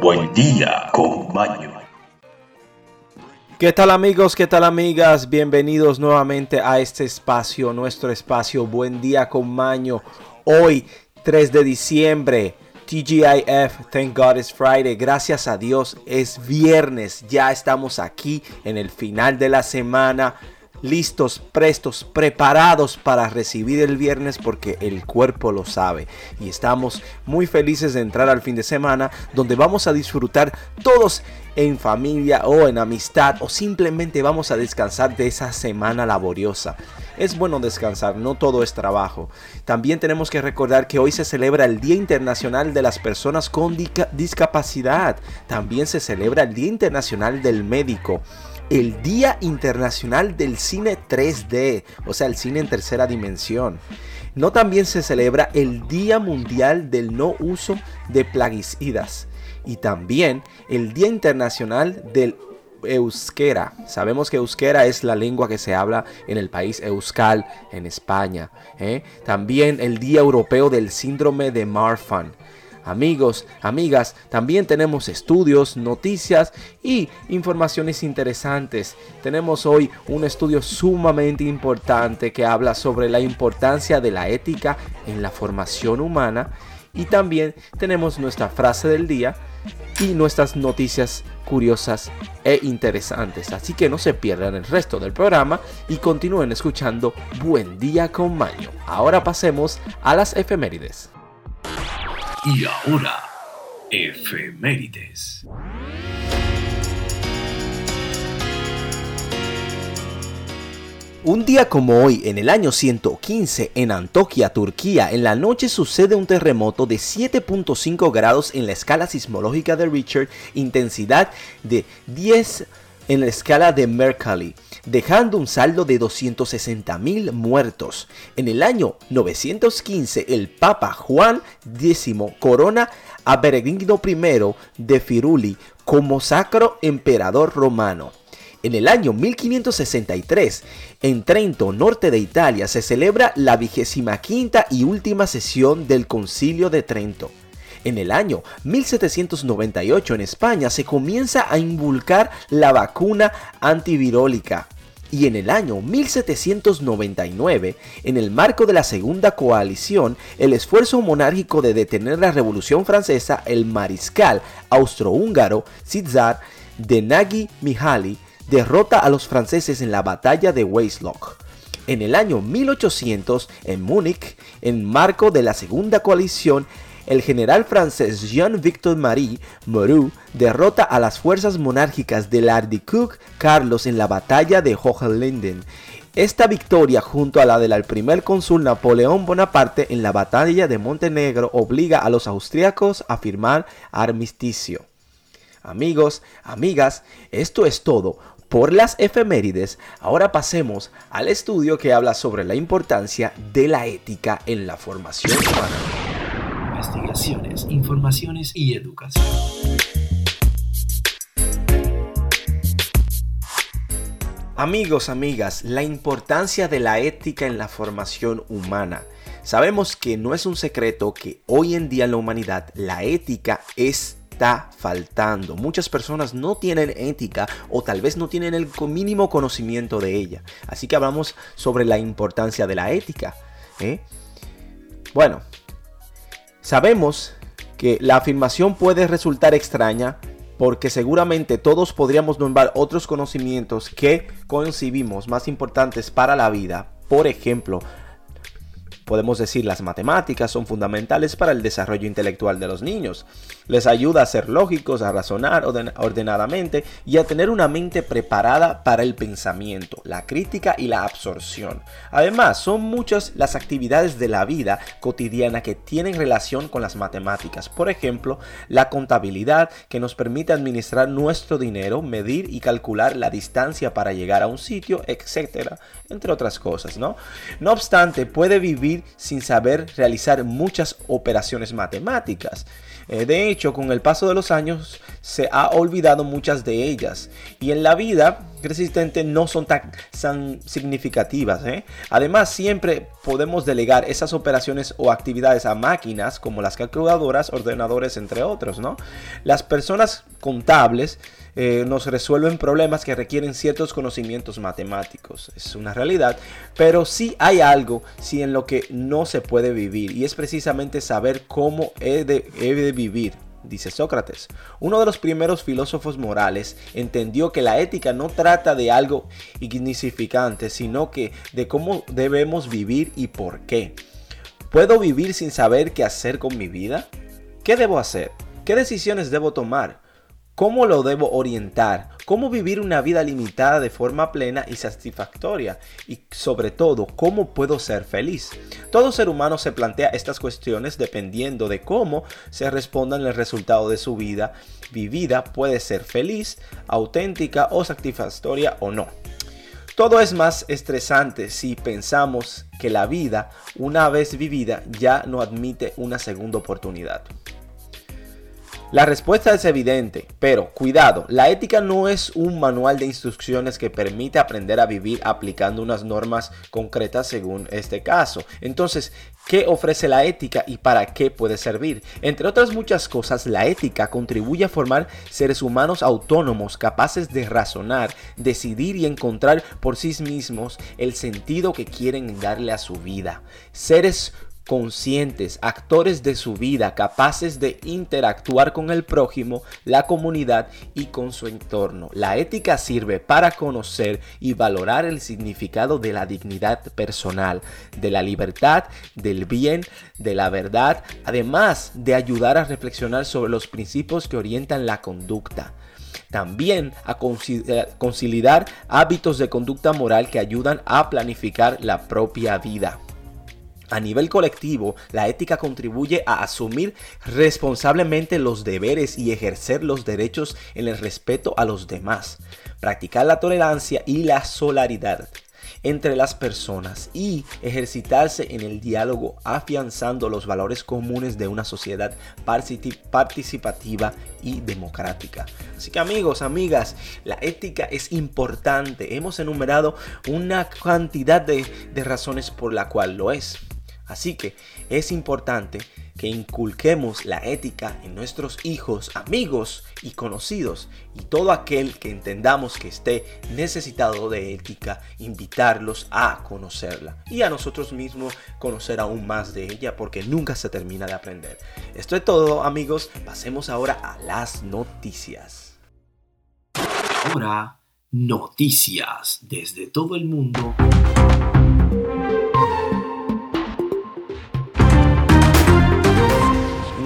Buen día con Maño. ¿Qué tal amigos? ¿Qué tal amigas? Bienvenidos nuevamente a este espacio, nuestro espacio Buen día con Maño. Hoy, 3 de diciembre. TGIF, Thank God It's Friday, gracias a Dios es viernes, ya estamos aquí en el final de la semana listos, prestos, preparados para recibir el viernes porque el cuerpo lo sabe. Y estamos muy felices de entrar al fin de semana donde vamos a disfrutar todos en familia o en amistad o simplemente vamos a descansar de esa semana laboriosa. Es bueno descansar, no todo es trabajo. También tenemos que recordar que hoy se celebra el Día Internacional de las Personas con Discapacidad. También se celebra el Día Internacional del Médico el Día Internacional del Cine 3D, o sea, el cine en tercera dimensión. No también se celebra el Día Mundial del No Uso de Plaguicidas y también el Día Internacional del Euskera. Sabemos que Euskera es la lengua que se habla en el país Euskal, en España. ¿eh? También el Día Europeo del Síndrome de Marfan. Amigos, amigas, también tenemos estudios, noticias y informaciones interesantes. Tenemos hoy un estudio sumamente importante que habla sobre la importancia de la ética en la formación humana y también tenemos nuestra frase del día y nuestras noticias curiosas e interesantes. Así que no se pierdan el resto del programa y continúen escuchando Buen Día con Maño. Ahora pasemos a las efemérides. Y ahora, efemérides. Un día como hoy, en el año 115, en Antoquia, Turquía, en la noche sucede un terremoto de 7.5 grados en la escala sismológica de Richard, intensidad de 10 en la escala de Mercalli, dejando un saldo de 260.000 muertos. En el año 915, el Papa Juan X corona a Berenguino I de Firuli como sacro emperador romano. En el año 1563, en Trento, norte de Italia, se celebra la vigésima quinta y última sesión del Concilio de Trento. En el año 1798 en España se comienza a invulcar la vacuna antivirólica. Y en el año 1799, en el marco de la Segunda Coalición, el esfuerzo monárquico de detener la Revolución Francesa, el mariscal austrohúngaro César de Nagy Mihaly derrota a los franceses en la batalla de Weisloch. En el año 1800, en Múnich, en marco de la Segunda Coalición, el general francés Jean-Victor Marie Moreau derrota a las fuerzas monárquicas del Ardicook Carlos en la batalla de Hohenlinden. Esta victoria, junto a la del primer cónsul Napoleón Bonaparte en la batalla de Montenegro, obliga a los austríacos a firmar armisticio. Amigos, amigas, esto es todo por las efemérides, ahora pasemos al estudio que habla sobre la importancia de la ética en la formación humana informaciones y educación. Amigos, amigas, la importancia de la ética en la formación humana. Sabemos que no es un secreto que hoy en día en la humanidad la ética está faltando. Muchas personas no tienen ética o tal vez no tienen el mínimo conocimiento de ella. Así que hablamos sobre la importancia de la ética. ¿eh? Bueno, Sabemos que la afirmación puede resultar extraña porque seguramente todos podríamos nombrar otros conocimientos que concibimos más importantes para la vida. Por ejemplo, Podemos decir las matemáticas son fundamentales para el desarrollo intelectual de los niños. Les ayuda a ser lógicos, a razonar ordenadamente y a tener una mente preparada para el pensamiento, la crítica y la absorción. Además, son muchas las actividades de la vida cotidiana que tienen relación con las matemáticas. Por ejemplo, la contabilidad que nos permite administrar nuestro dinero, medir y calcular la distancia para llegar a un sitio, etcétera, entre otras cosas, ¿no? No obstante, puede vivir sin saber realizar muchas operaciones matemáticas. Eh, de hecho, con el paso de los años se ha olvidado muchas de ellas y en la vida resistentes no son tan, significativas. ¿eh? Además, siempre podemos delegar esas operaciones o actividades a máquinas como las calculadoras, ordenadores, entre otros. ¿no? Las personas contables eh, nos resuelven problemas que requieren ciertos conocimientos matemáticos. Es una realidad. Pero sí hay algo sí, en lo que no se puede vivir y es precisamente saber cómo he de, he de vivir dice Sócrates. Uno de los primeros filósofos morales entendió que la ética no trata de algo insignificante, sino que de cómo debemos vivir y por qué. ¿Puedo vivir sin saber qué hacer con mi vida? ¿Qué debo hacer? ¿Qué decisiones debo tomar? ¿Cómo lo debo orientar? ¿Cómo vivir una vida limitada de forma plena y satisfactoria? Y sobre todo, ¿cómo puedo ser feliz? Todo ser humano se plantea estas cuestiones dependiendo de cómo se respondan el resultado de su vida vivida. Puede ser feliz, auténtica o satisfactoria o no. Todo es más estresante si pensamos que la vida, una vez vivida, ya no admite una segunda oportunidad. La respuesta es evidente, pero cuidado, la ética no es un manual de instrucciones que permite aprender a vivir aplicando unas normas concretas según este caso. Entonces, ¿qué ofrece la ética y para qué puede servir? Entre otras muchas cosas, la ética contribuye a formar seres humanos autónomos capaces de razonar, decidir y encontrar por sí mismos el sentido que quieren darle a su vida. Seres conscientes, actores de su vida, capaces de interactuar con el prójimo, la comunidad y con su entorno. La ética sirve para conocer y valorar el significado de la dignidad personal, de la libertad, del bien, de la verdad, además de ayudar a reflexionar sobre los principios que orientan la conducta también a conciliar hábitos de conducta moral que ayudan a planificar la propia vida. A nivel colectivo, la ética contribuye a asumir responsablemente los deberes y ejercer los derechos en el respeto a los demás, practicar la tolerancia y la solidaridad entre las personas y ejercitarse en el diálogo afianzando los valores comunes de una sociedad participativa y democrática. Así que amigos, amigas, la ética es importante. Hemos enumerado una cantidad de, razones por la cual lo es. Así que es importante que inculquemos la ética en nuestros hijos, amigos y conocidos y todo aquel que entendamos que esté necesitado de ética, invitarlos a conocerla y a nosotros mismos conocer aún más de ella porque nunca se termina de aprender. Esto es todo amigos, pasemos ahora a las noticias. Ahora, noticias desde todo el mundo.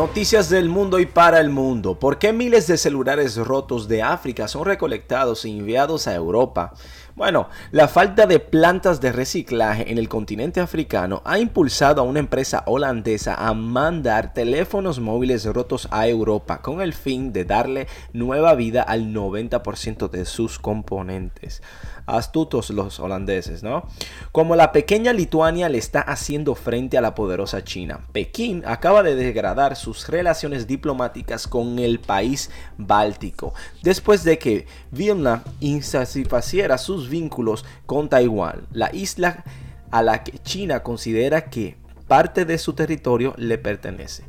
Noticias del mundo y para el mundo. ¿Por qué miles de celulares rotos de África son recolectados y enviados a Europa? Bueno, la falta de plantas de reciclaje en el continente africano ha impulsado a una empresa holandesa a mandar teléfonos móviles rotos a Europa con el fin de darle nueva vida al 90% de sus componentes astutos los holandeses, ¿no? Como la pequeña Lituania le está haciendo frente a la poderosa China. Pekín acaba de degradar sus relaciones diplomáticas con el país báltico, después de que Vilna insatisfaciera sus vínculos con Taiwán, la isla a la que China considera que parte de su territorio le pertenece.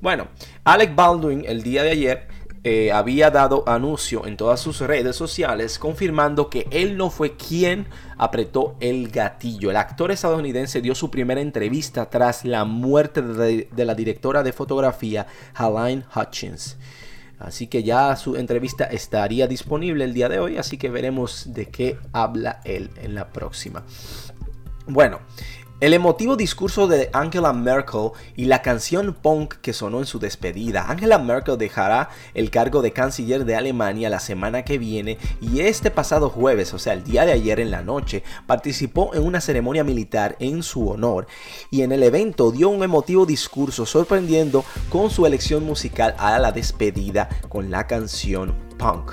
Bueno, Alec Baldwin el día de ayer eh, había dado anuncio en todas sus redes sociales confirmando que él no fue quien apretó el gatillo. El actor estadounidense dio su primera entrevista tras la muerte de, la directora de fotografía Helene Hutchins. Así que ya su entrevista estaría disponible el día de hoy, así que veremos de qué habla él en la próxima. Bueno, el emotivo discurso de Angela Merkel y la canción punk que sonó en su despedida. Angela Merkel dejará el cargo de canciller de Alemania la semana que viene y este pasado jueves, o sea, el día de ayer en la noche, participó en una ceremonia militar en su honor y en el evento dio un emotivo discurso sorprendiendo con su elección musical a la despedida con la canción punk.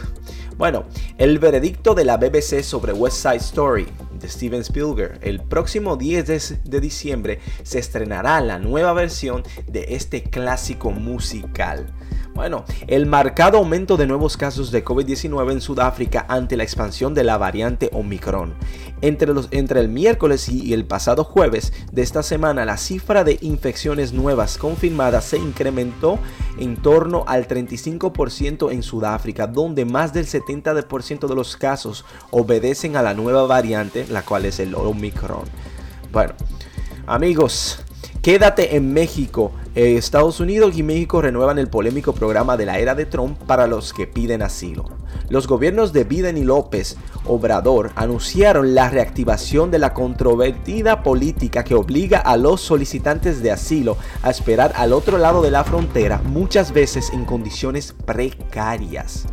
Bueno, el veredicto de la BBC sobre West Side Story de Steven Spielberg. El próximo 10 de, diciembre se estrenará la nueva versión de este clásico musical. Bueno, el marcado aumento de nuevos casos de COVID-19 en Sudáfrica ante la expansión de la variante Omicron. Entre, los, entre el miércoles y el pasado jueves de esta semana, la cifra de infecciones nuevas confirmadas se incrementó en torno al 35% en Sudáfrica, donde más del 70% de los casos obedecen a la nueva variante, la cual es el Omicron. Bueno, amigos, Quédate en México. Eh, Estados Unidos y México renuevan el polémico programa de la era de Trump para los que piden asilo. Los gobiernos de Biden y López Obrador anunciaron la reactivación de la controvertida política que obliga a los solicitantes de asilo a esperar al otro lado de la frontera, muchas veces en condiciones precarias.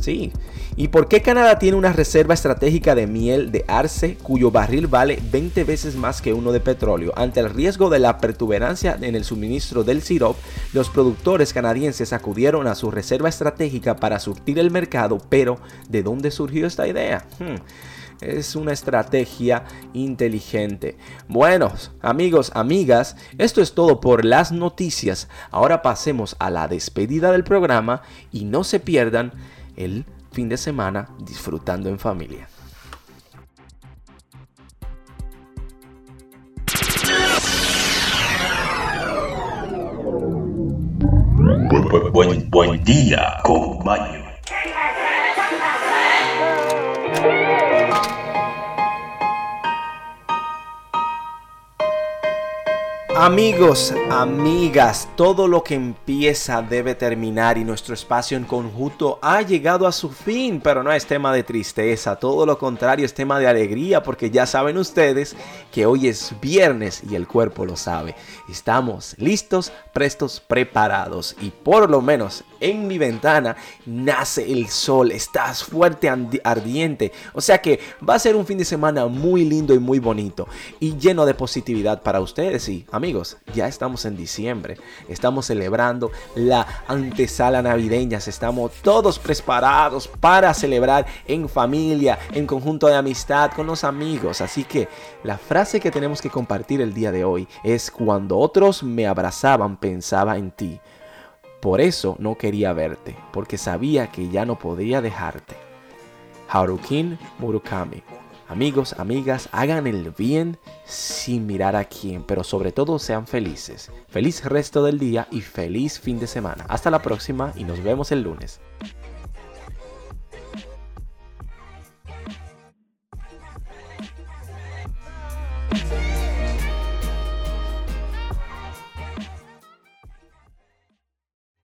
Sí, ¿Y por qué Canadá tiene una reserva estratégica de miel de arce cuyo barril vale 20 veces más que uno de petróleo? Ante el riesgo de la pertuberancia en el suministro del sirop, los productores canadienses acudieron a su reserva estratégica para surtir el mercado, pero ¿de dónde surgió esta idea? Hmm, es una estrategia inteligente. Bueno, amigos, amigas, esto es todo por las noticias. Ahora pasemos a la despedida del programa y no se pierdan el fin de semana disfrutando en familia. Buen, buen, día con. Amigos, amigas, todo lo que empieza debe terminar y nuestro espacio en conjunto ha llegado a su fin, pero no es tema de tristeza, todo lo contrario es tema de alegría porque ya saben ustedes que hoy es viernes y el cuerpo lo sabe. Estamos listos, prestos, preparados y por lo menos en mi ventana nace el sol, estás fuerte, ardiente, o sea que va a ser un fin de semana muy lindo y muy bonito y lleno de positividad para ustedes y amigos ya estamos en diciembre, estamos celebrando la antesala navideña, estamos todos preparados para celebrar en familia, en conjunto de amistad, con los amigos. Así que la frase que tenemos que compartir el día de hoy es cuando otros me abrazaban pensaba en ti. Por eso no quería verte, porque sabía que ya no podía dejarte. Harukin Murakami Amigos, amigas, hagan el bien sin mirar a quién, pero sobre todo sean felices. Feliz resto del día y feliz fin de semana. Hasta la próxima y nos vemos el lunes.